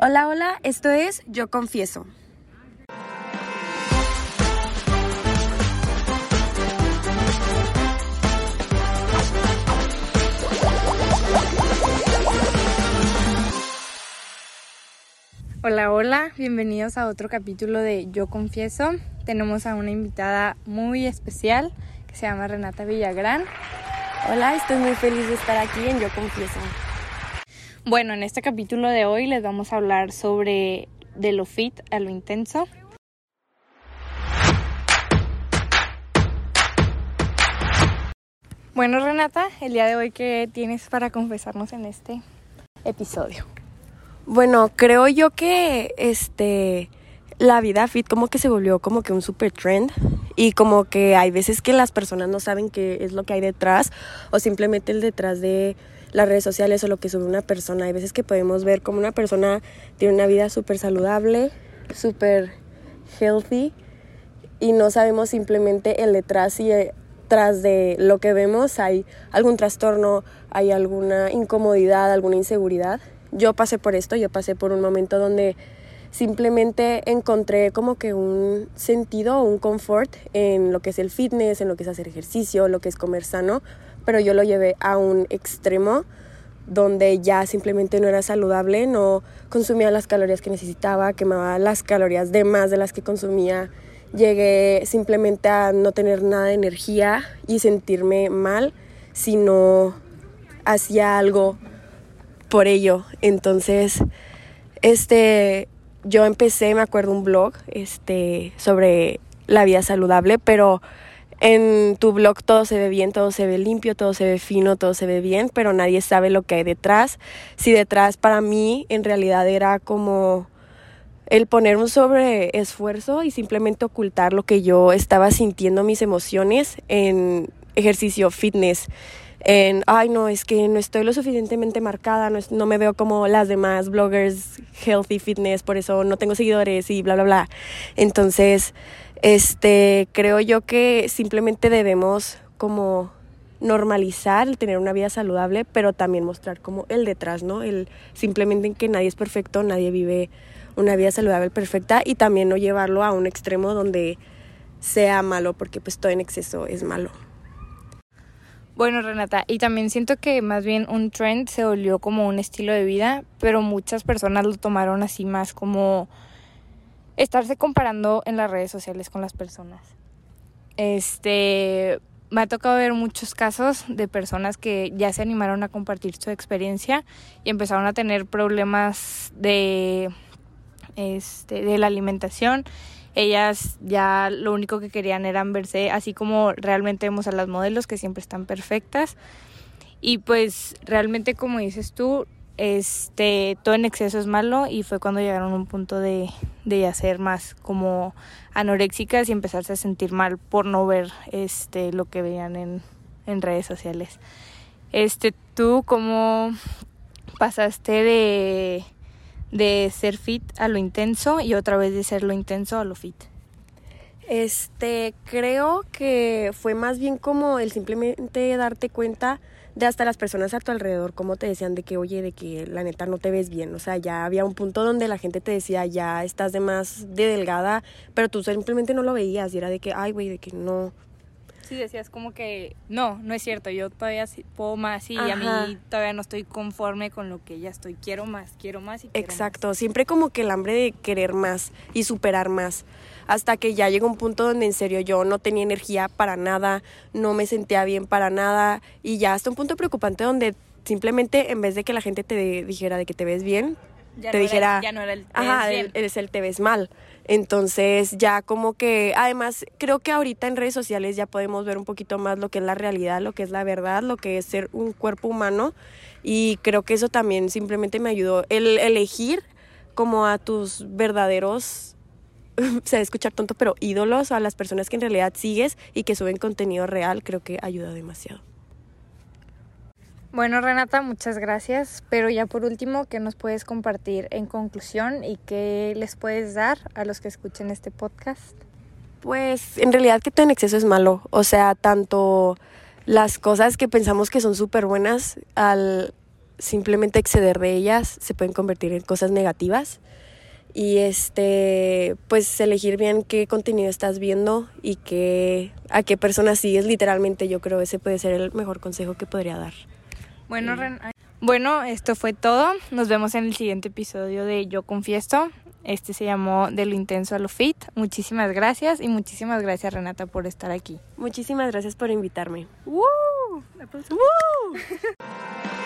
Hola, hola, esto es Yo Confieso. Hola, hola, bienvenidos a otro capítulo de Yo Confieso. Tenemos a una invitada muy especial que se llama Renata Villagrán. Hola, estoy muy feliz de estar aquí en Yo Confieso. Bueno, en este capítulo de hoy les vamos a hablar sobre de lo fit a lo intenso. Bueno, Renata, el día de hoy, ¿qué tienes para confesarnos en este episodio? Bueno, creo yo que este la vida fit como que se volvió como que un super trend y como que hay veces que las personas no saben qué es lo que hay detrás o simplemente el detrás de las redes sociales o lo que sube una persona. Hay veces que podemos ver como una persona tiene una vida súper saludable, súper healthy y no sabemos simplemente el detrás y tras de lo que vemos hay algún trastorno, hay alguna incomodidad, alguna inseguridad yo pasé por esto, yo pasé por un momento donde simplemente encontré como que un sentido, un confort en lo que es el fitness, en lo que es hacer ejercicio, lo que es comer sano, pero yo lo llevé a un extremo donde ya simplemente no era saludable, no consumía las calorías que necesitaba, quemaba las calorías de más de las que consumía, llegué simplemente a no tener nada de energía y sentirme mal si no hacía algo por ello. Entonces, este, yo empecé, me acuerdo, un blog este, sobre la vida saludable, pero en tu blog todo se ve bien, todo se ve limpio, todo se ve fino, todo se ve bien, pero nadie sabe lo que hay detrás. Si detrás para mí en realidad era como el poner un sobreesfuerzo y simplemente ocultar lo que yo estaba sintiendo, mis emociones en ejercicio, fitness en, ay, no, es que no estoy lo suficientemente marcada, no, no me veo como las demás bloggers healthy fitness, por eso no tengo seguidores y bla, bla, bla. Entonces, este, creo yo que simplemente debemos como normalizar el tener una vida saludable, pero también mostrar como el detrás, ¿no? El simplemente en que nadie es perfecto, nadie vive una vida saludable perfecta y también no llevarlo a un extremo donde sea malo, porque pues todo en exceso es malo. Bueno, Renata, y también siento que más bien un trend se volvió como un estilo de vida, pero muchas personas lo tomaron así más como estarse comparando en las redes sociales con las personas. Este, me ha tocado ver muchos casos de personas que ya se animaron a compartir su experiencia y empezaron a tener problemas de este de la alimentación ellas ya lo único que querían era verse así como realmente vemos a las modelos que siempre están perfectas y pues realmente como dices tú este todo en exceso es malo y fue cuando llegaron a un punto de, de hacer más como anoréxicas y empezarse a sentir mal por no ver este lo que veían en, en redes sociales este tú cómo pasaste de de ser fit a lo intenso y otra vez de ser lo intenso a lo fit? Este, creo que fue más bien como el simplemente darte cuenta de hasta las personas a tu alrededor, como te decían de que, oye, de que la neta no te ves bien. O sea, ya había un punto donde la gente te decía, ya estás de más de delgada, pero tú simplemente no lo veías y era de que, ay, güey, de que no, Sí, decías como que no, no es cierto, yo todavía puedo más y a mí todavía no estoy conforme con lo que ya estoy, quiero más, quiero más y quiero Exacto, siempre como que el hambre de querer más y superar más, hasta que ya llegó un punto donde en serio yo no tenía energía para nada, no me sentía bien para nada y ya hasta un punto preocupante donde simplemente en vez de que la gente te dijera de que te ves bien, te dijera, ya no era el, ajá, eres el te ves mal. Entonces ya como que, además creo que ahorita en redes sociales ya podemos ver un poquito más lo que es la realidad, lo que es la verdad, lo que es ser un cuerpo humano y creo que eso también simplemente me ayudó el elegir como a tus verdaderos se escuchar tonto, pero ídolos, a las personas que en realidad sigues y que suben contenido real, creo que ayuda demasiado. Bueno, Renata, muchas gracias. Pero ya por último, ¿qué nos puedes compartir en conclusión y qué les puedes dar a los que escuchen este podcast? Pues en realidad que todo en exceso es malo. O sea, tanto las cosas que pensamos que son súper buenas al simplemente exceder de ellas se pueden convertir en cosas negativas. Y este, pues elegir bien qué contenido estás viendo y qué, a qué personas sigues, literalmente yo creo ese puede ser el mejor consejo que podría dar. Bueno, bueno, esto fue todo. Nos vemos en el siguiente episodio de Yo Confiesto. Este se llamó De lo intenso a lo fit. Muchísimas gracias y muchísimas gracias Renata por estar aquí. Muchísimas gracias por invitarme. ¡Woo! ¡Woo!